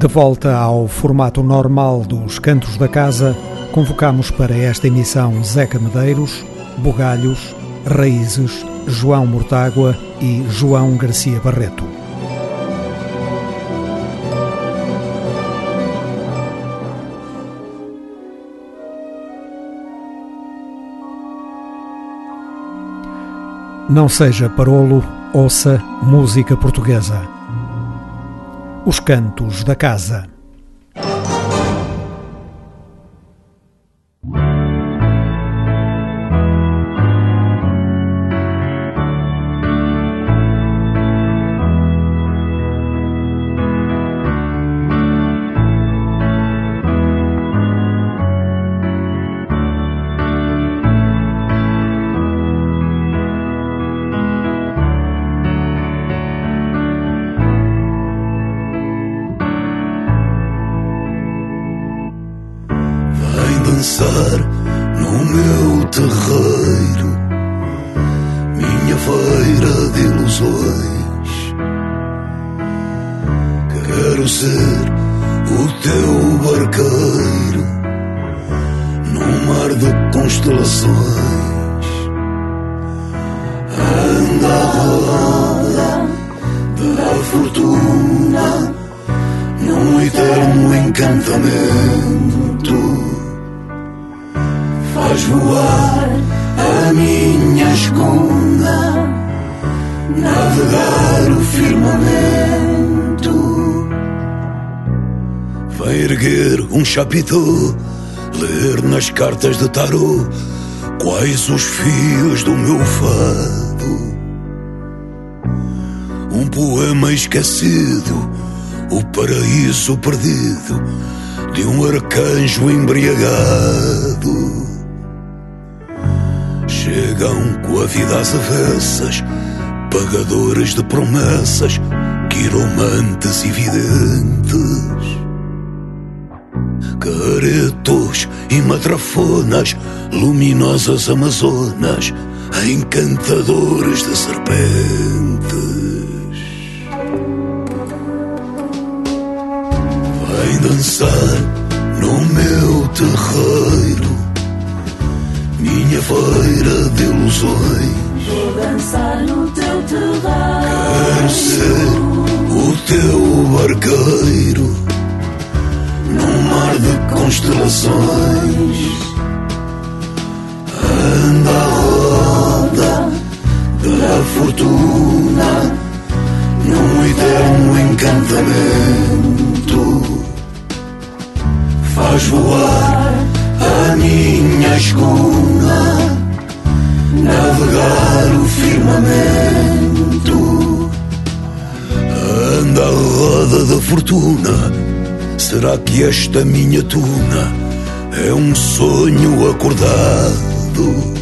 De volta ao formato normal dos Cantos da Casa, convocamos para esta emissão Zeca Medeiros, Bugalhos, Raízes, João Mortágua e João Garcia Barreto. Não seja parolo, ouça música portuguesa. Os Cantos da Casa. Chapitão, ler nas cartas de tarô quais os fios do meu fado. Um poema esquecido, o paraíso perdido de um arcanjo embriagado. Chegam com a vida às avessas, pagadores de promessas, quiromantes e videntes caretos e matrafonas, luminosas amazonas, encantadores de serpentes. Vem dançar no meu terreiro, minha feira de ilusões. Vou dançar no teu terreiro. Quero ser o teu barqueiro mar de constelações. Anda a roda da fortuna num eterno encantamento. Faz voar a minha escuna, navegar o firmamento. Anda a roda da fortuna Será que esta minha tuna é um sonho acordado?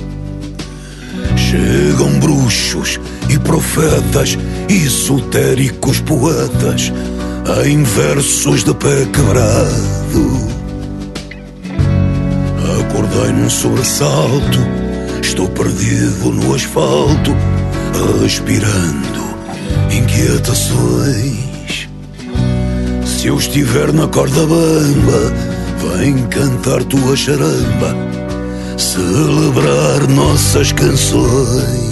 Chegam bruxos e profetas, esotéricos poetas, em versos de pé quebrado. Acordei num sobressalto, estou perdido no asfalto, respirando inquietações. Se eu estiver na corda bamba, vem cantar tua charamba, celebrar nossas canções.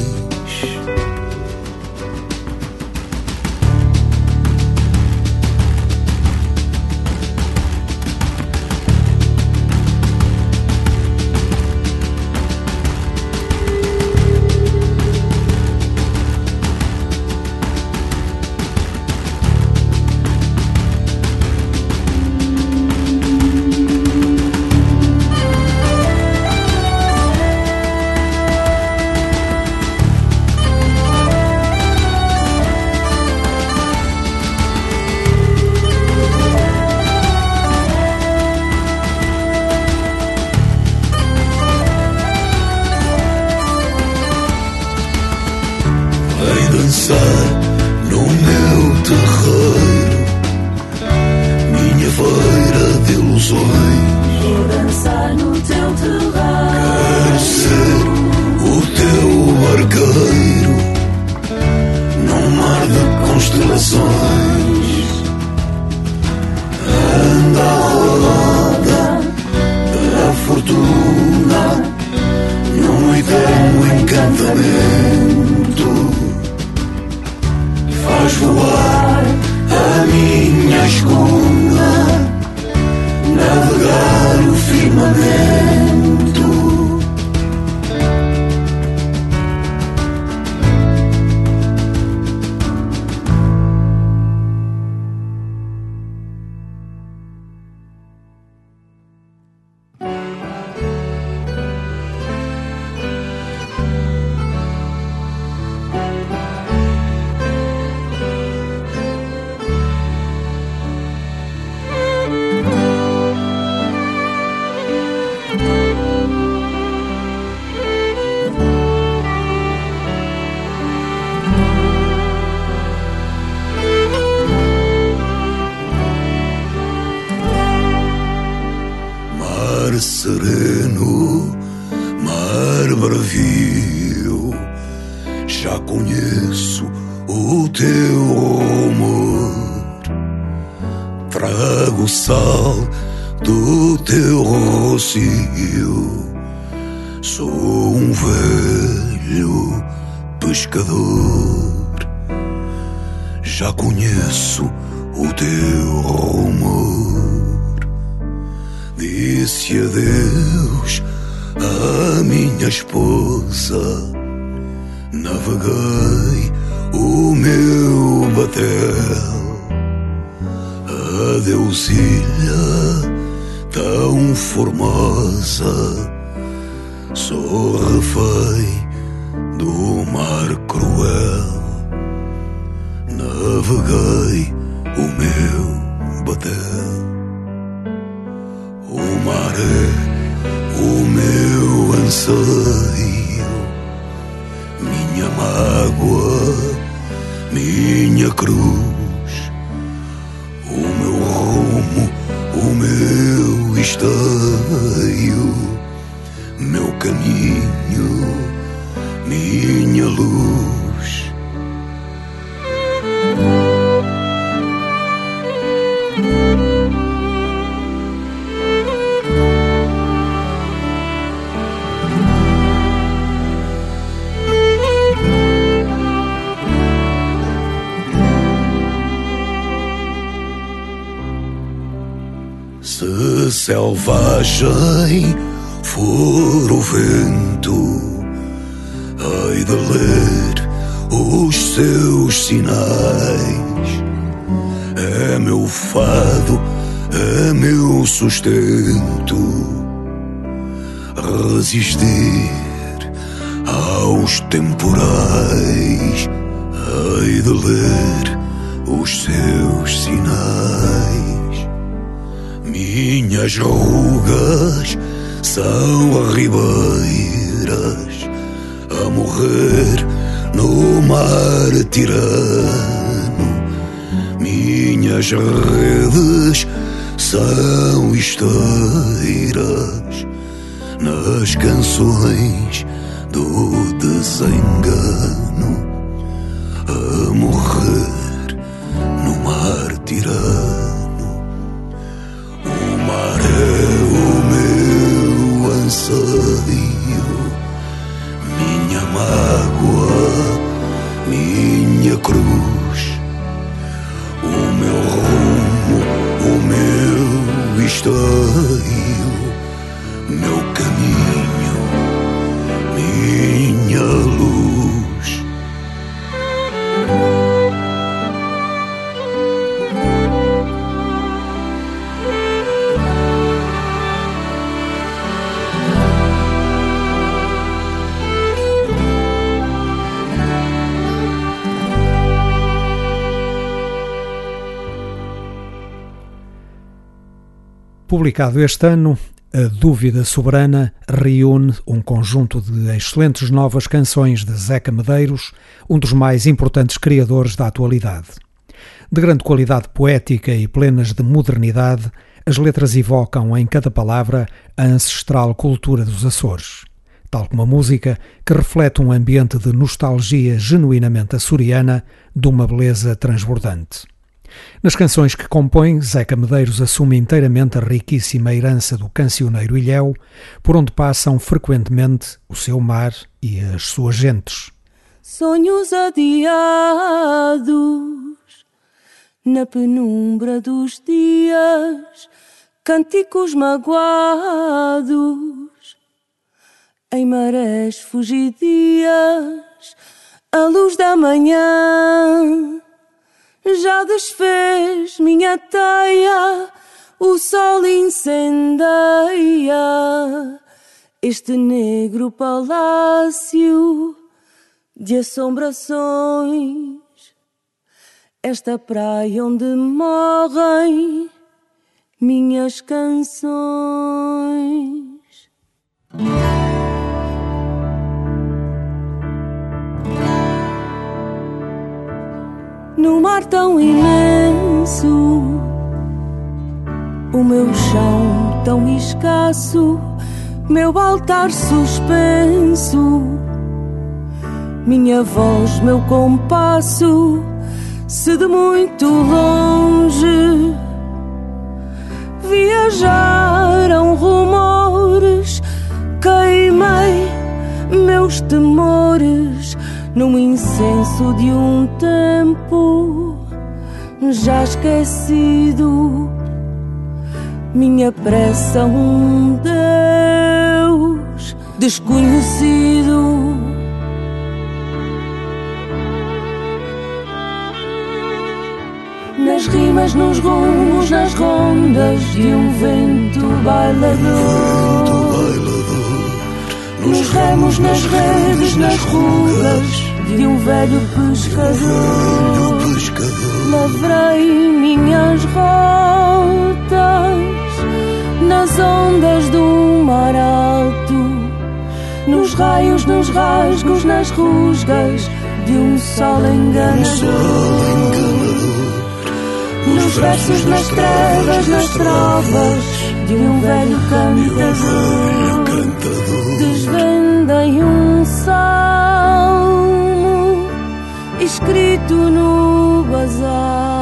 não. Minha mágoa, minha cruz, o meu rumo, o meu esteio, meu caminho, minha luz. Selvagem for o vento, hei de ler os seus sinais. É meu fado, é meu sustento, resistir aos temporais. Hei de ler os seus sinais. Minhas rugas são ribeiras a morrer no mar tirano. Minhas redes são esteiras nas canções do desengano Publicado este ano, A Dúvida Soberana reúne um conjunto de excelentes novas canções de Zeca Medeiros, um dos mais importantes criadores da atualidade. De grande qualidade poética e plenas de modernidade, as letras evocam em cada palavra a ancestral cultura dos Açores, tal como a música que reflete um ambiente de nostalgia genuinamente açoriana, de uma beleza transbordante. Nas canções que compõe, Zeca Medeiros assume inteiramente a riquíssima herança do cancioneiro ilhéu, por onde passam frequentemente o seu mar e as suas gentes. Sonhos adiados na penumbra dos dias, cânticos magoados em marés fugidias, a luz da manhã já desfez minha teia, o sol incendeia este negro palácio de assombrações, esta praia onde morrem minhas canções. No mar tão imenso, o meu chão tão escasso, meu altar suspenso, minha voz, meu compasso, se de muito longe viajaram rumores, queimei meus temores num incenso de um tempo já esquecido. Minha pressa, um Deus desconhecido. Nas rimas, nos rumos, nas rondas de um vento bailador. Nos remos, nas redes, nas ruas de um velho pescador. Lavrei minhas rotas nas ondas do mar alto, nos raios, nos rasgos, nas rusgas de um sol enganador. Nos versos, nas trevas, nas trovas de um velho cantador. Desvendem um salmo escrito no basalto.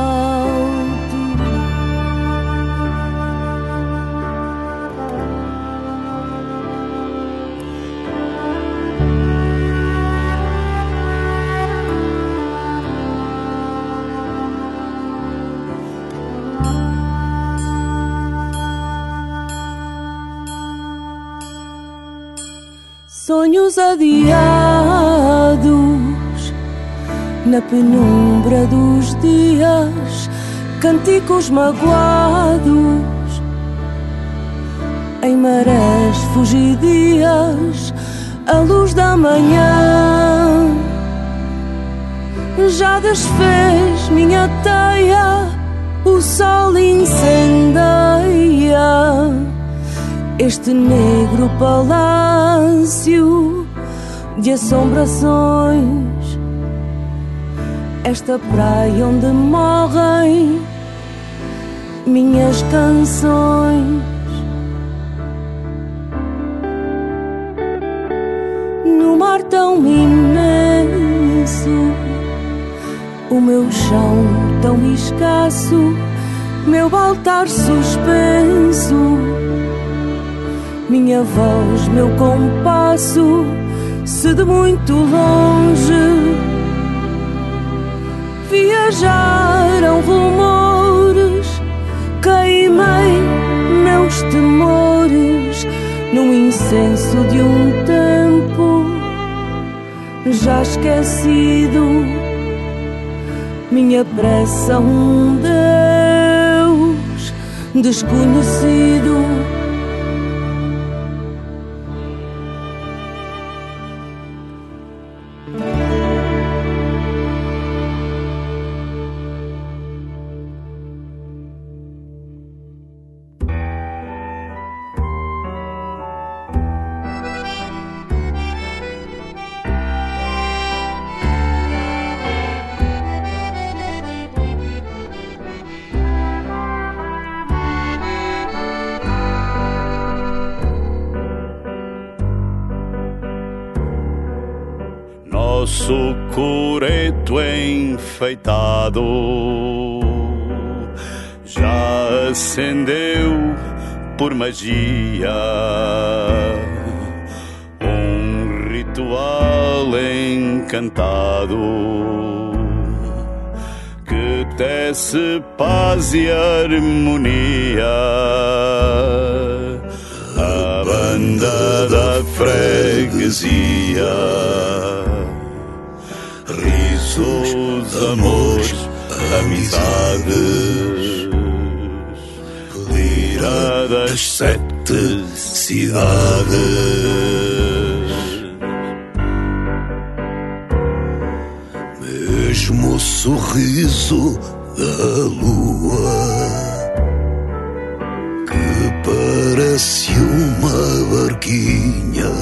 Sonhos adiados na penumbra dos dias, cânticos magoados em marés fugidias, a luz da manhã já desfez minha teia, o sol incendeia este negro palácio de assombrações, esta praia onde morrem minhas canções. No mar tão imenso, o meu chão tão escasso, meu altar suspenso minha voz, meu compasso, se de muito longe viajaram rumores, queimei meus temores num incenso de um tempo já esquecido. Minha pressa, um Deus desconhecido. Coreto enfeitado já acendeu por magia um ritual encantado que tece paz e harmonia. A banda da freguesia, amores, amizades, lira das sete cidades. Mesmo o sorriso da lua que parece uma barquinha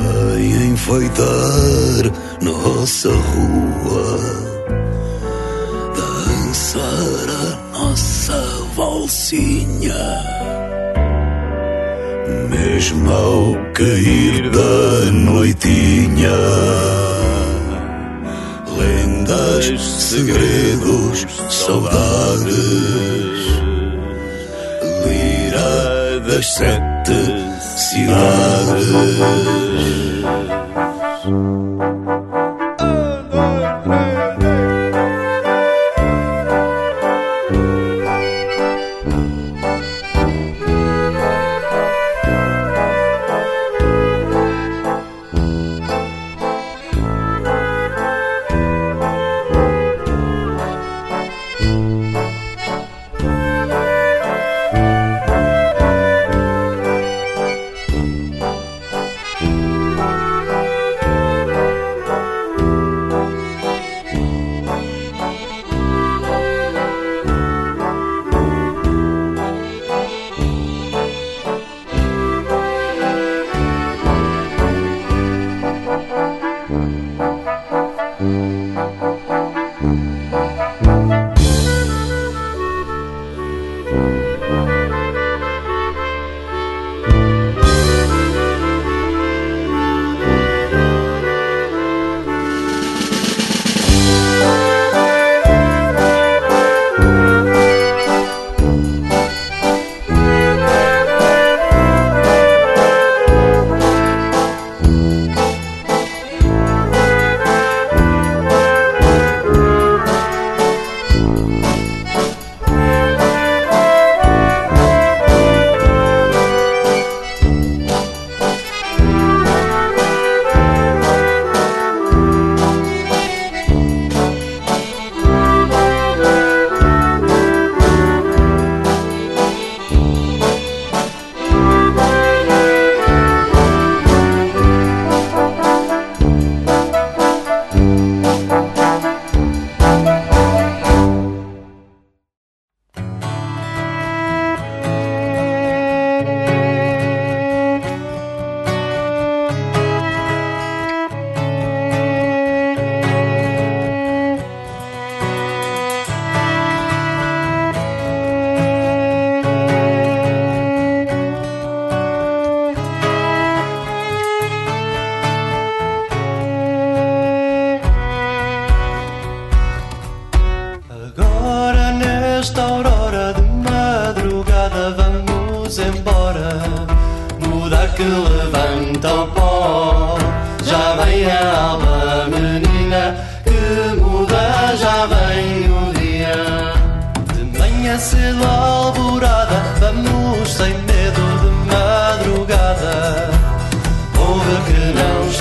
vai enfeitar nossa rua, dançar a nossa valsinha. Mesmo ao cair da noitinha, lendas, segredos, saudades, lira das sete cidades.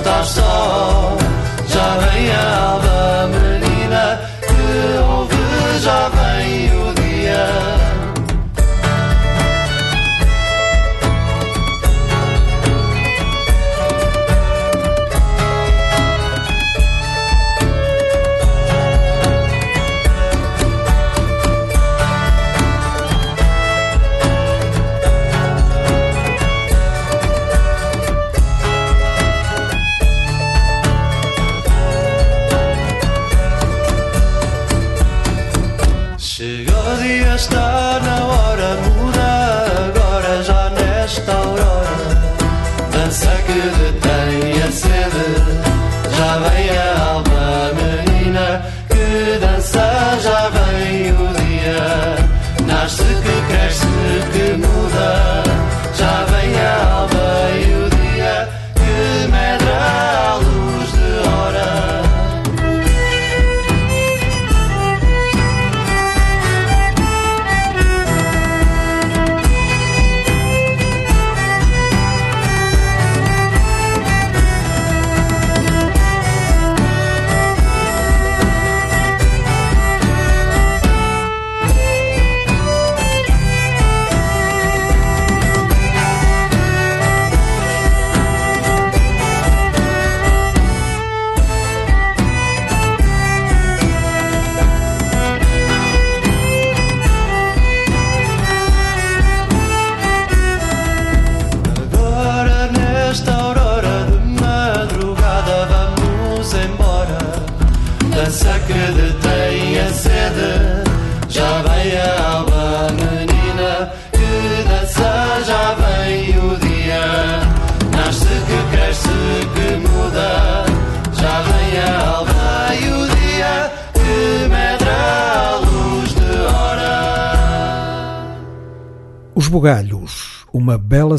Que não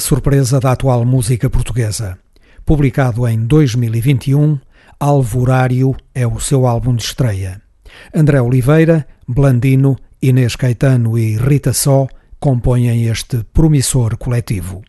surpresa da atual música portuguesa. Publicado em 2021, Alvorário é o seu álbum de estreia. André Oliveira, Blandino, Inês Caetano e Rita Só compõem este promissor coletivo.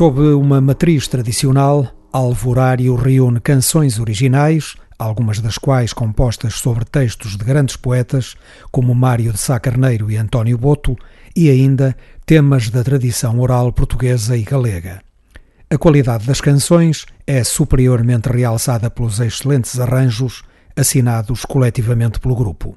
Sob uma matriz tradicional, Alvorário reúne canções originais, algumas das quais compostas sobre textos de grandes poetas como Mário de Sá Carneiro e António Boto, e ainda temas da tradição oral portuguesa e galega. A qualidade das canções é superiormente realçada pelos excelentes arranjos assinados coletivamente pelo grupo.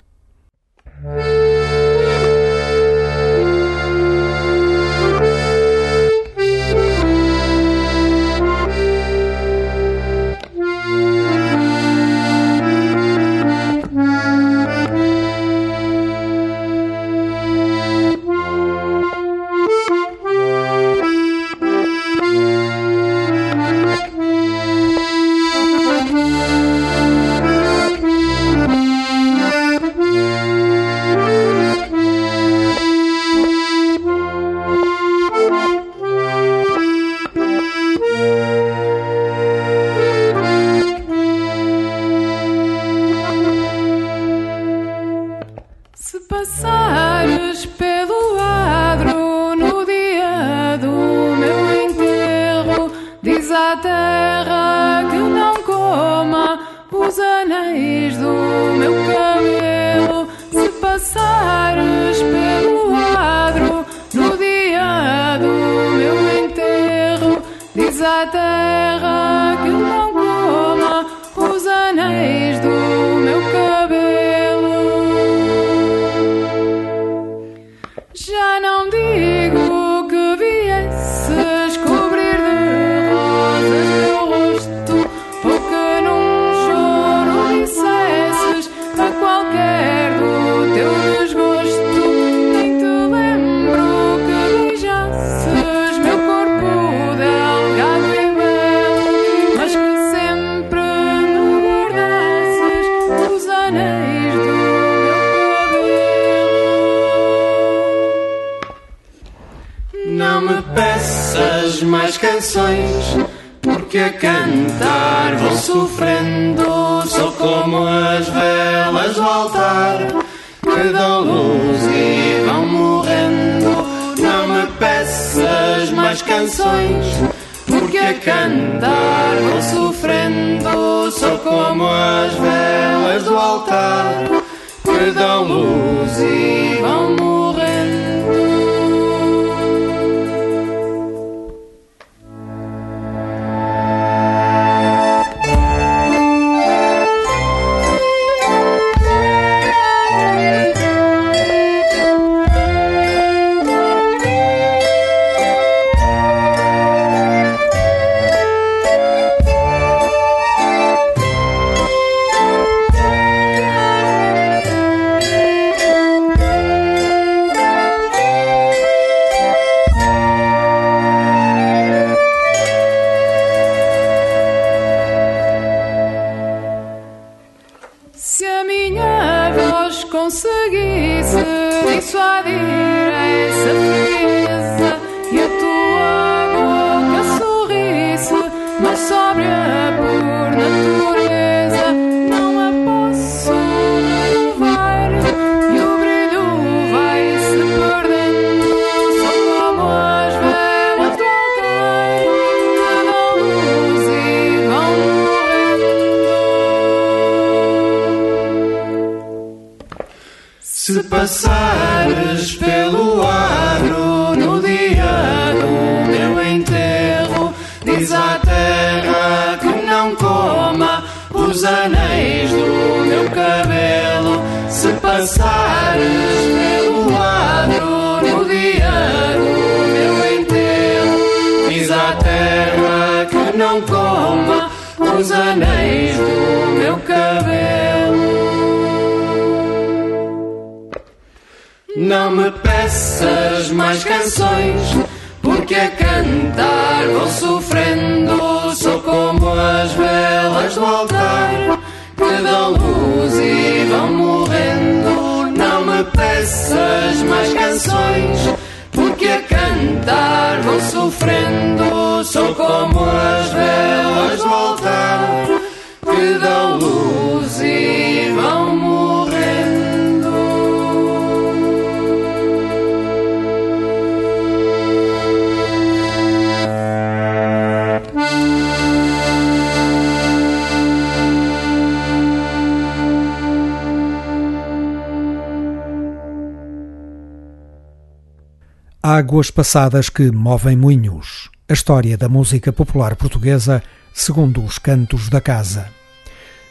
Águas passadas que movem moinhos. A história da música popular portuguesa segundo os cantos da casa.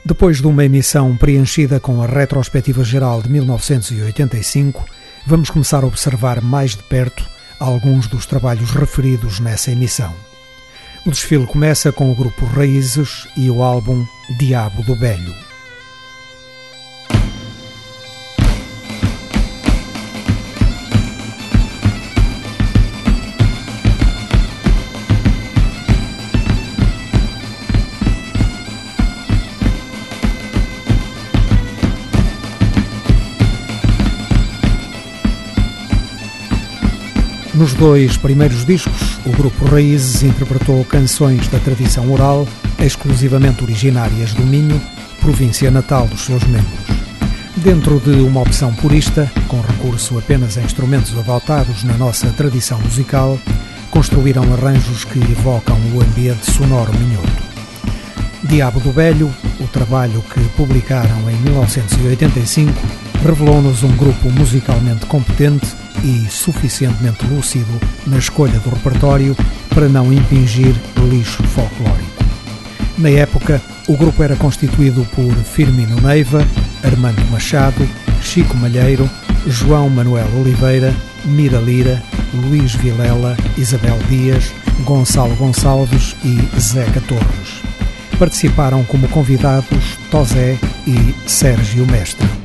Depois de uma emissão preenchida com a retrospectiva geral de 1985, vamos começar a observar mais de perto alguns dos trabalhos referidos nessa emissão. O desfile começa com o grupo Raízes e o álbum Diabo do Velho. Nos dois primeiros discos, o grupo Raízes interpretou canções da tradição oral, exclusivamente originárias do Minho, província natal dos seus membros. Dentro de uma opção purista, com recurso apenas a instrumentos adotados na nossa tradição musical, construíram arranjos que evocam o ambiente sonoro minhoto. Diabo do Velho, o trabalho que publicaram em 1985, revelou-nos um grupo musicalmente competente e suficientemente lúcido na escolha do repertório para não impingir lixo folclórico. Na época, o grupo era constituído por Firmino Neiva, Armando Machado, Chico Malheiro, João Manuel Oliveira, Mira Lira, Luís Vilela, Isabel Dias, Gonçalo Gonçalves e Zeca Torres. Participaram como convidados Tosé e Sérgio Mestre.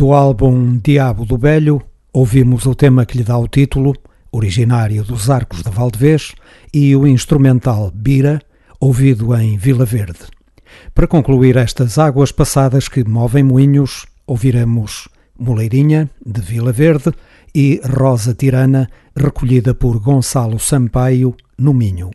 Do álbum Diabo do Velho, ouvimos o tema que lhe dá o título, originário dos Arcos de Valdevez, e o instrumental Bira, ouvido em Vila Verde. Para concluir estas águas passadas que movem moinhos, ouviremos Moleirinha, de Vila Verde, e Rosa Tirana, recolhida por Gonçalo Sampaio, no Minho.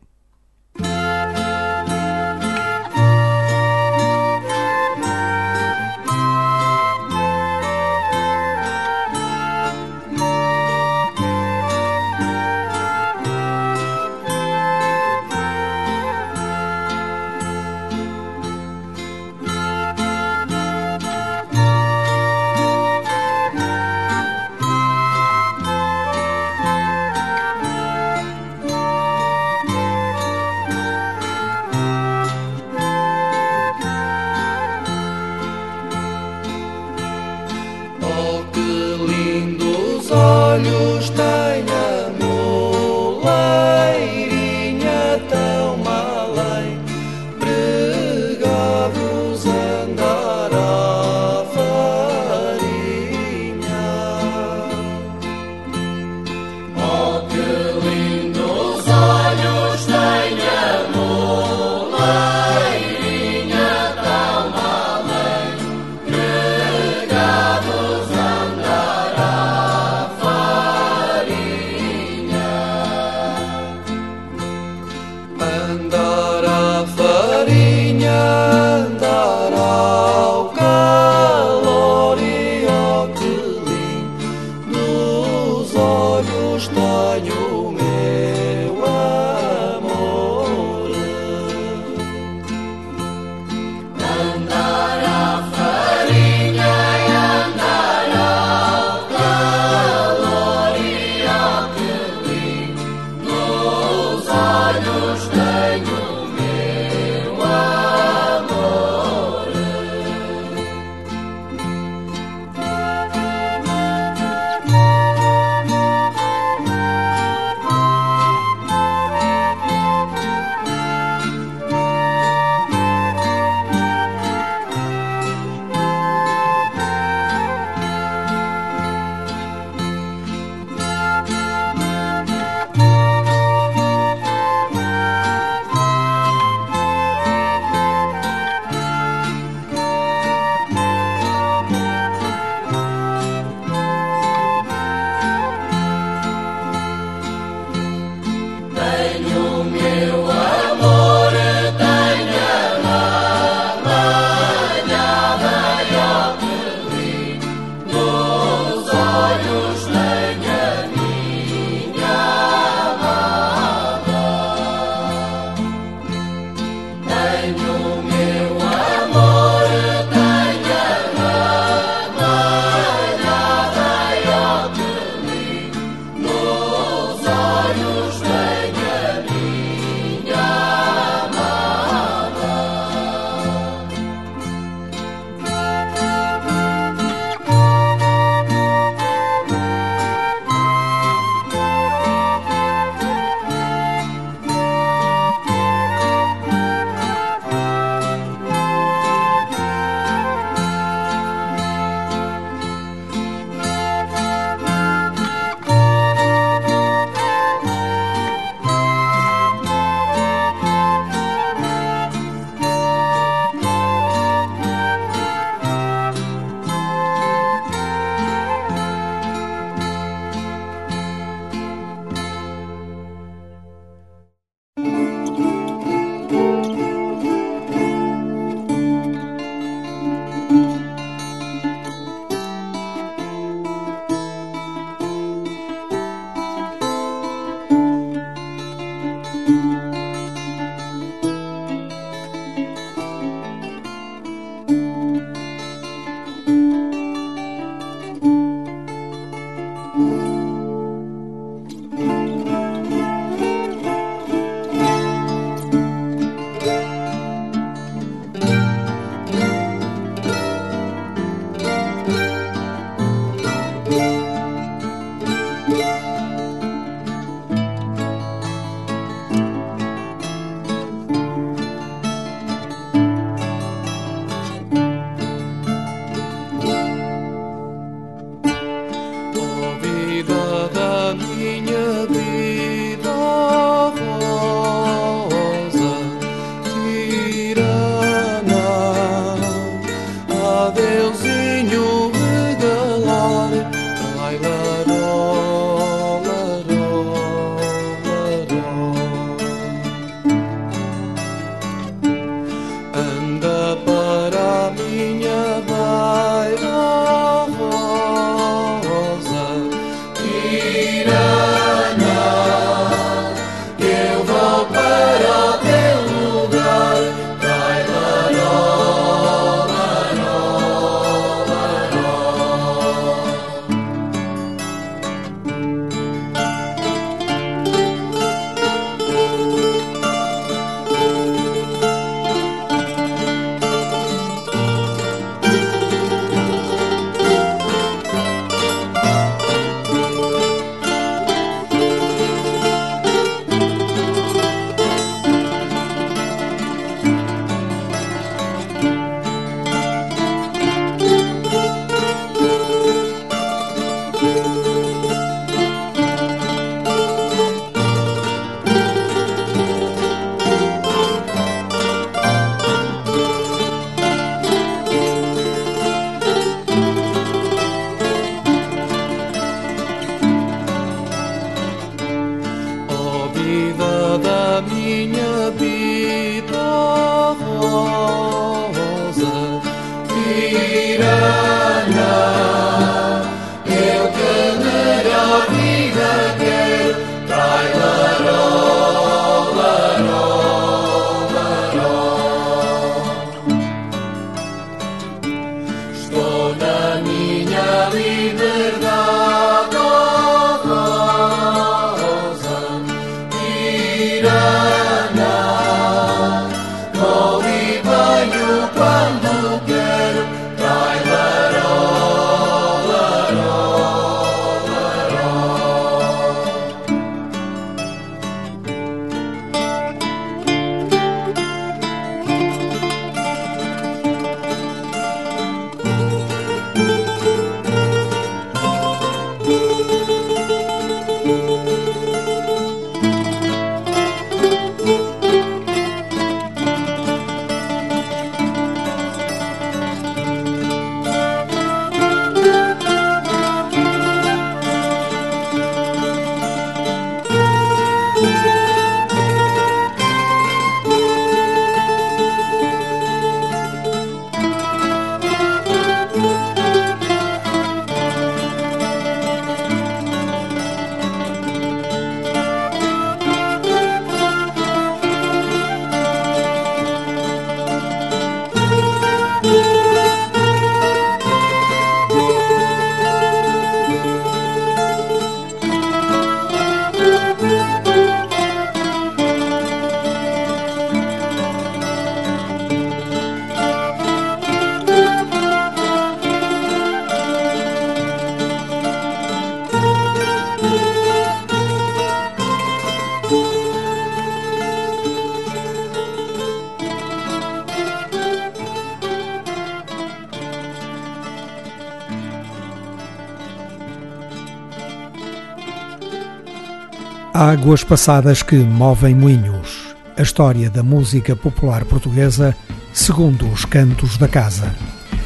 Águas passadas que movem moinhos. A história da música popular portuguesa segundo os cantos da casa.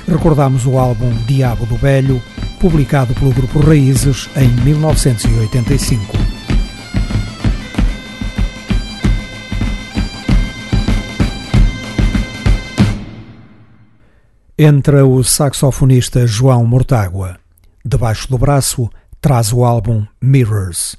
Recordamos o álbum Diabo do Velho, publicado pelo grupo Raízes em 1985. Entra o saxofonista João Mortágua. Debaixo do braço, traz o álbum Mirrors.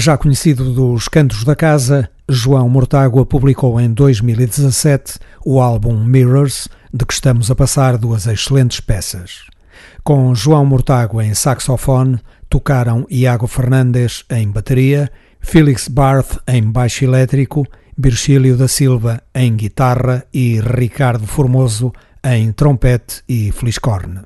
Já conhecido dos Cantos da Casa, João Mortágua publicou em 2017 o álbum Mirrors, de que estamos a passar duas excelentes peças. Com João Mortágua em saxofone, tocaram Iago Fernandes em bateria, Felix Barth em baixo elétrico, Virgílio da Silva em guitarra e Ricardo Formoso em trompete e fliscorne.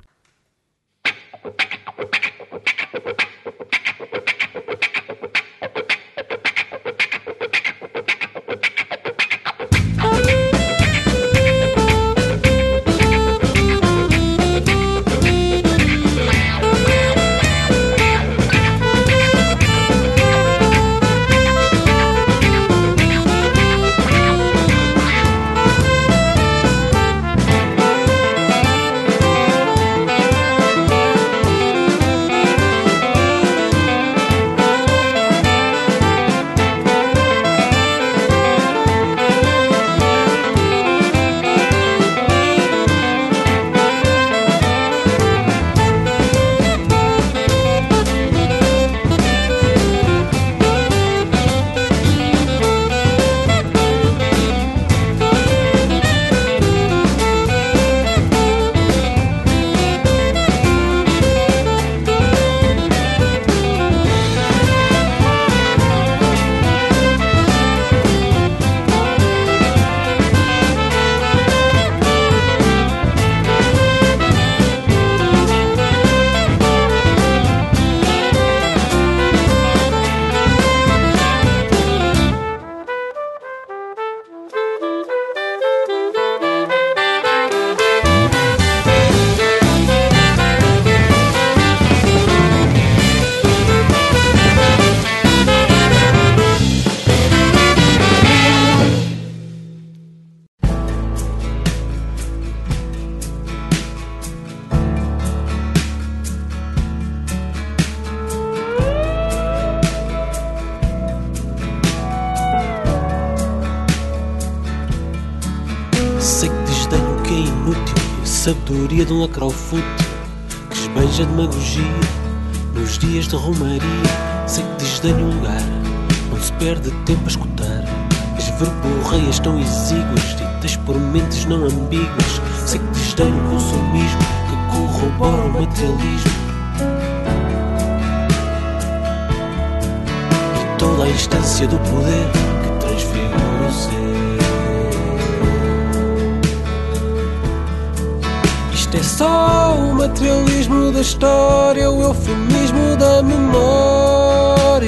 Sabedoria de um lacrofute que esbeja demagogia nos dias de romaria. Sei que desdenho um lugar onde se perde tempo a escutar as verborreias tão exíguas, ditas por mentes não ambíguas. Sei que desdenho o consumismo que corrobora o materialismo. E toda a instância do poder que transfigura o ser. Isto é só o materialismo da história, o eufemismo da memória.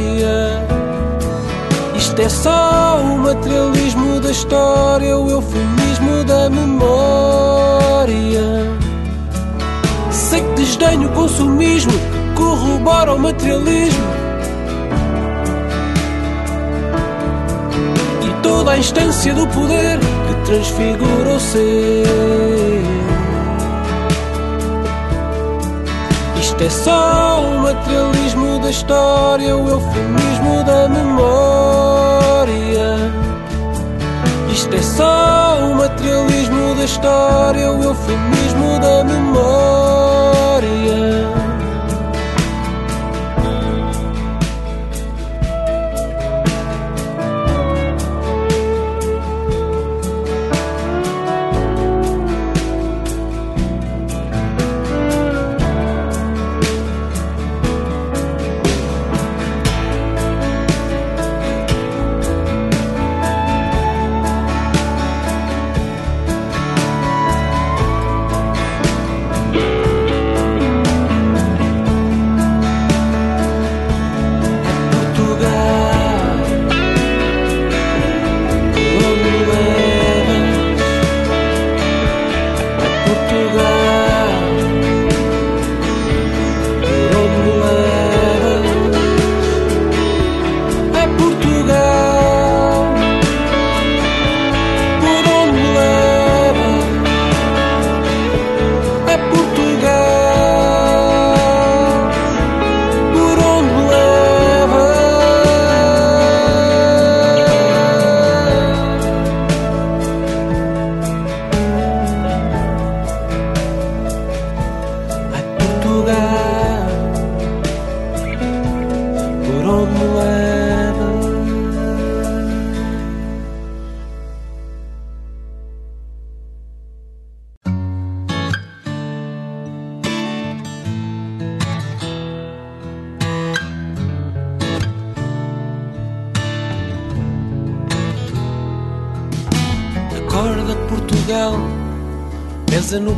Isto é só o materialismo da história, o eufemismo da memória. Sei que desdenho o consumismo corrobora o materialismo. Toda a instância do poder que transfigura o ser. Isto é só o materialismo da história, o eufemismo da memória. Isto é só o materialismo da história, o eufemismo da memória.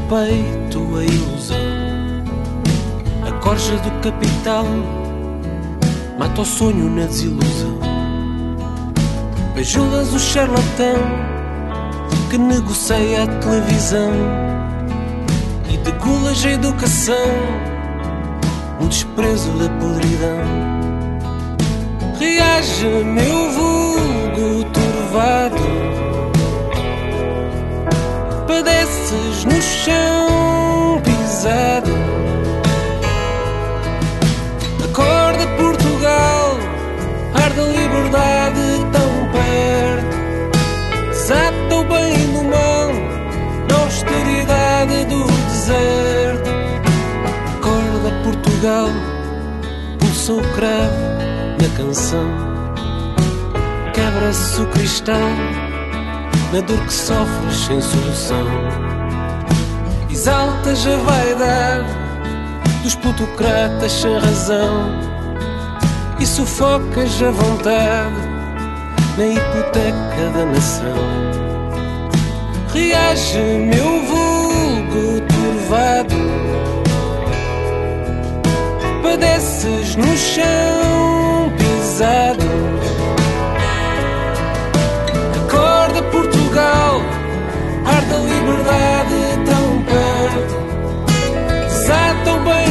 Peito a ilusão. A corja do capital mata o sonho na desilusão. Bajulas o charlatão que negocia a televisão e degulas a educação no desprezo da podridão. Reage, meu vulgo turvado padeces no chão pisado. Acorda Portugal, arde a liberdade tão perto. Desata o bem do mal, na austeridade do deserto. Acorda Portugal, pulsa o cravo na canção. Quebra-se o cristal na dor que sofres sem solução. Exaltas a vaidade dos plutocratas sem razão e sufocas a vontade na hipoteca da nação. Reage, meu vulgo turvado, padeces no chão pisado liberdade tão perto. Desata o bem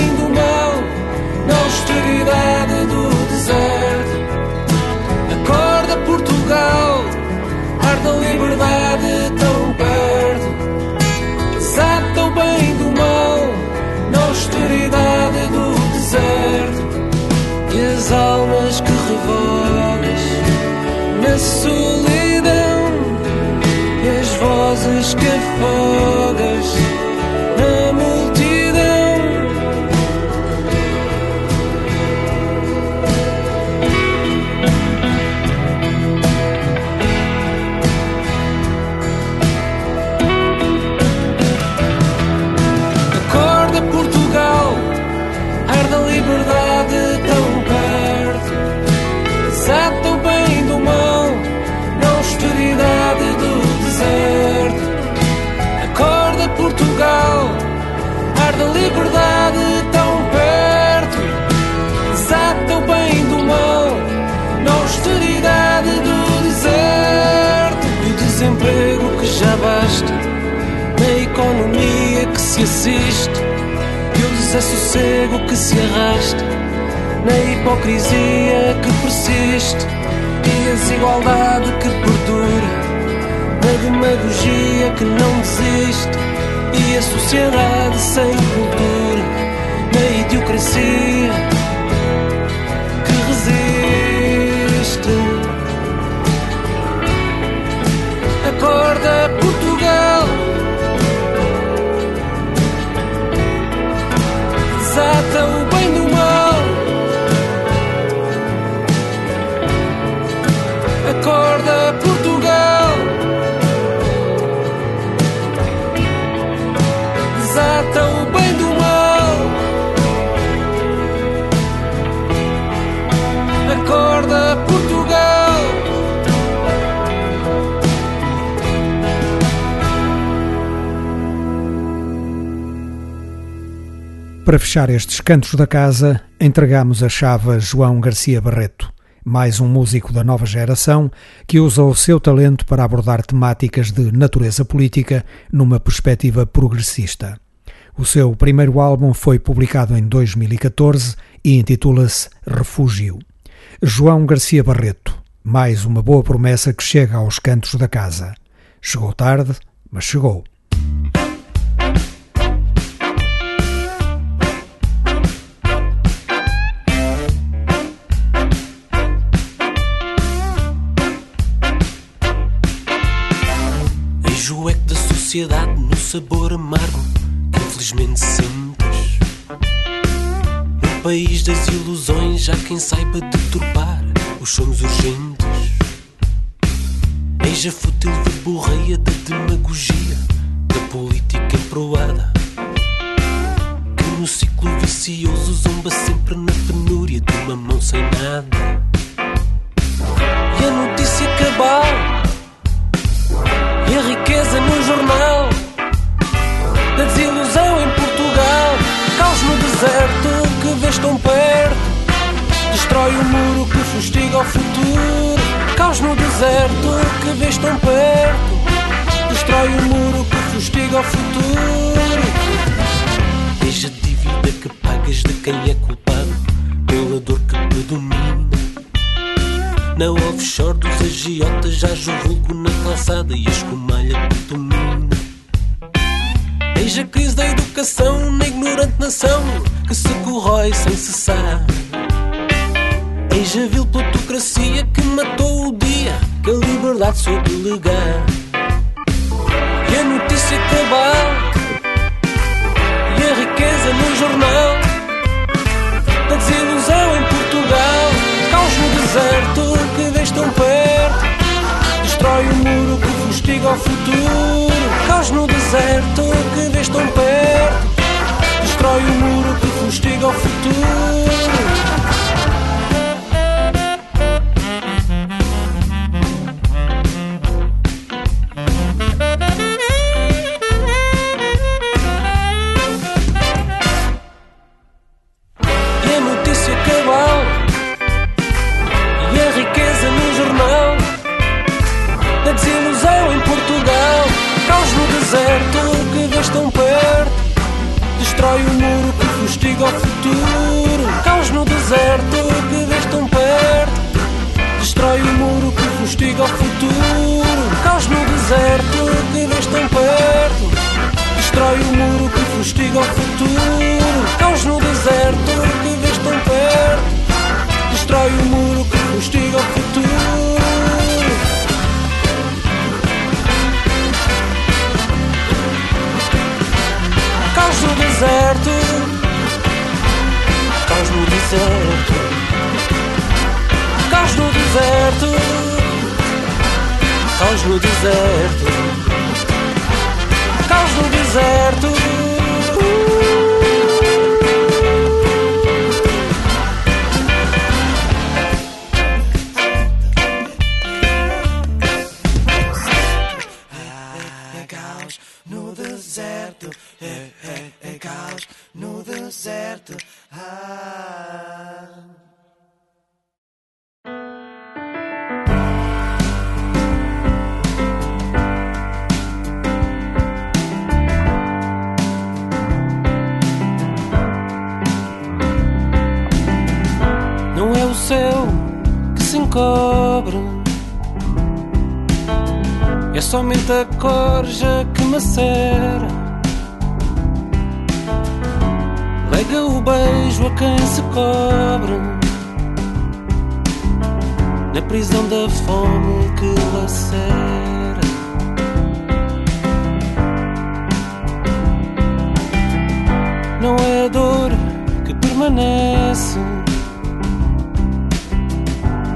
se assiste. E o desassossego que se arrasta na hipocrisia que persiste. E a desigualdade que perdura a demagogia que não desiste e a sociedade sem cultura, na idiocracia que resiste. Acorda Portugal, desata o Para fechar estes cantos da casa, entregamos a chave a João Garcia Barreto, mais um músico da nova geração que usa o seu talento para abordar temáticas de natureza política numa perspectiva progressista. O seu primeiro álbum foi publicado em 2014 e intitula-se Refúgio. João Garcia Barreto, mais uma boa promessa que chega aos cantos da casa. Chegou tarde, mas chegou. Sociedade no sabor amargo que infelizmente sentes. No país das ilusões há quem saiba deturpar os sonhos urgentes. Eis a fútil verborreia da demagogia, da política emproada. Que no ciclo vicioso zomba sempre na penúria de uma mão sem nada. E a notícia cabal vês tão perto. Destrói o muro que fustiga o futuro. Caos no deserto que vês tão perto. Destrói o muro que fustiga o futuro. Veja a dívida que pagas de quem é culpado pela dor que predomina. Na offshore dos agiotas já o na calçada e a escumalha que domina. Eis a crise da educação na ignorante nação que se corrói sem cessar. Eis a vil plutocracia que matou o dia que a liberdade soube legar. E a notícia cabal e a riqueza no jornal da desilusão em Portugal. Caos no deserto que vês tão perto. Destrói o muro que fustiga o futuro. Caos no deserto que vês tão perto. Destrói o muro que fustiga o futuro. Futuro. Caos no deserto que vês tão perto. Destrói o muro que fustiga o futuro. Caos no deserto que vês tão perto. Destrói o muro que fustiga o futuro. Caos no deserto que vês tão perto. Destrói o muro que fustiga o futuro. Caos no deserto deserto. Caos no deserto. Caos no deserto. Caos no deserto É somente a corja que macera Lega o beijo a quem se cobre. Na prisão da fome que lacera. Não é a dor que permanece.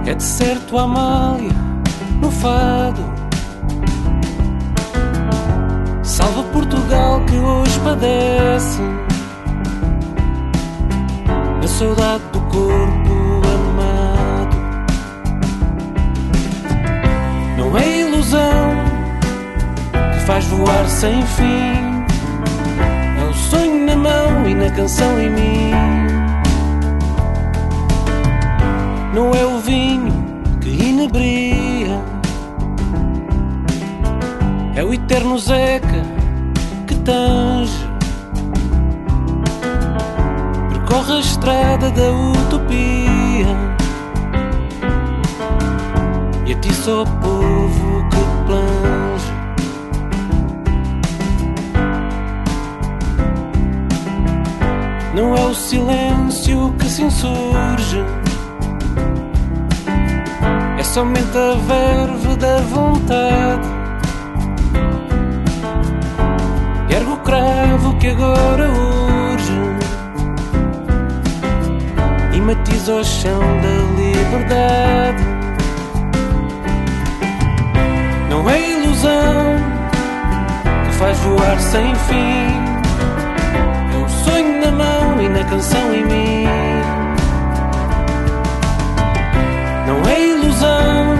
É de certo a Amália no fado. Portugal que hoje padece a saudade do corpo amado. Não é ilusão que faz voar sem fim. É o sonho na mão e na canção em mim. Não é o vinho que inebria, é o eterno Zeca que tange, percorre a estrada da utopia e atiça o povo que plange. Não é o silêncio que se insurge. É somente a verve da vontade. Cravo que agora urge e matiza o chão da liberdade. Não é ilusão que faz voar sem fim. É o sonho na mão e na canção em mim. Não é ilusão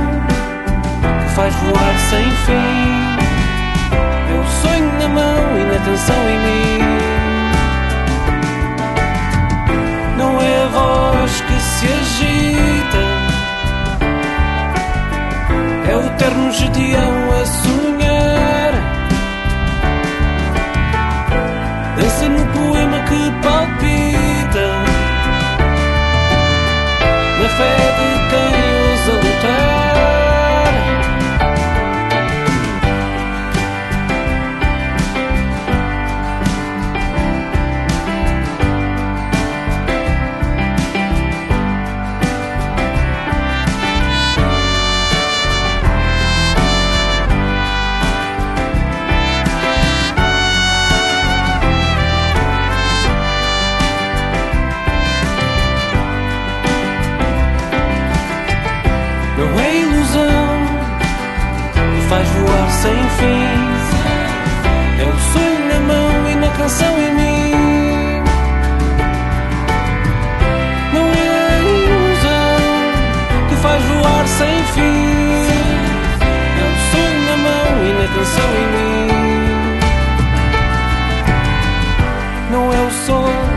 que faz voar sem fim sonho na mão e na canção em mim. Não é a voz que se agita, é o terno gedeão a sonhar. Dança no poema que palpita, na fé de quem ousa lutar. Sem fim. É o sonho na mão e na canção em mim. Não é a ilusão que faz voar sem fim. É o sonho na mão e na canção em mim. Não é o sol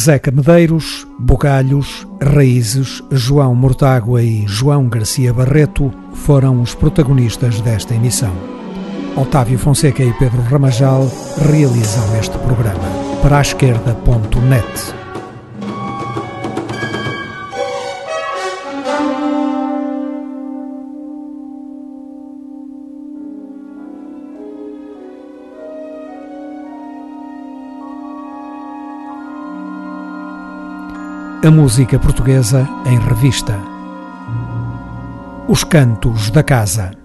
Zeca Medeiros, Bugalhos, Raízes, João Mortágua e João Garcia Barreto foram os protagonistas desta emissão. Otávio Fonseca e Pedro Ramajal realizam este programa. Para a esquerda.net A música portuguesa em revista. Os Cantos da Casa.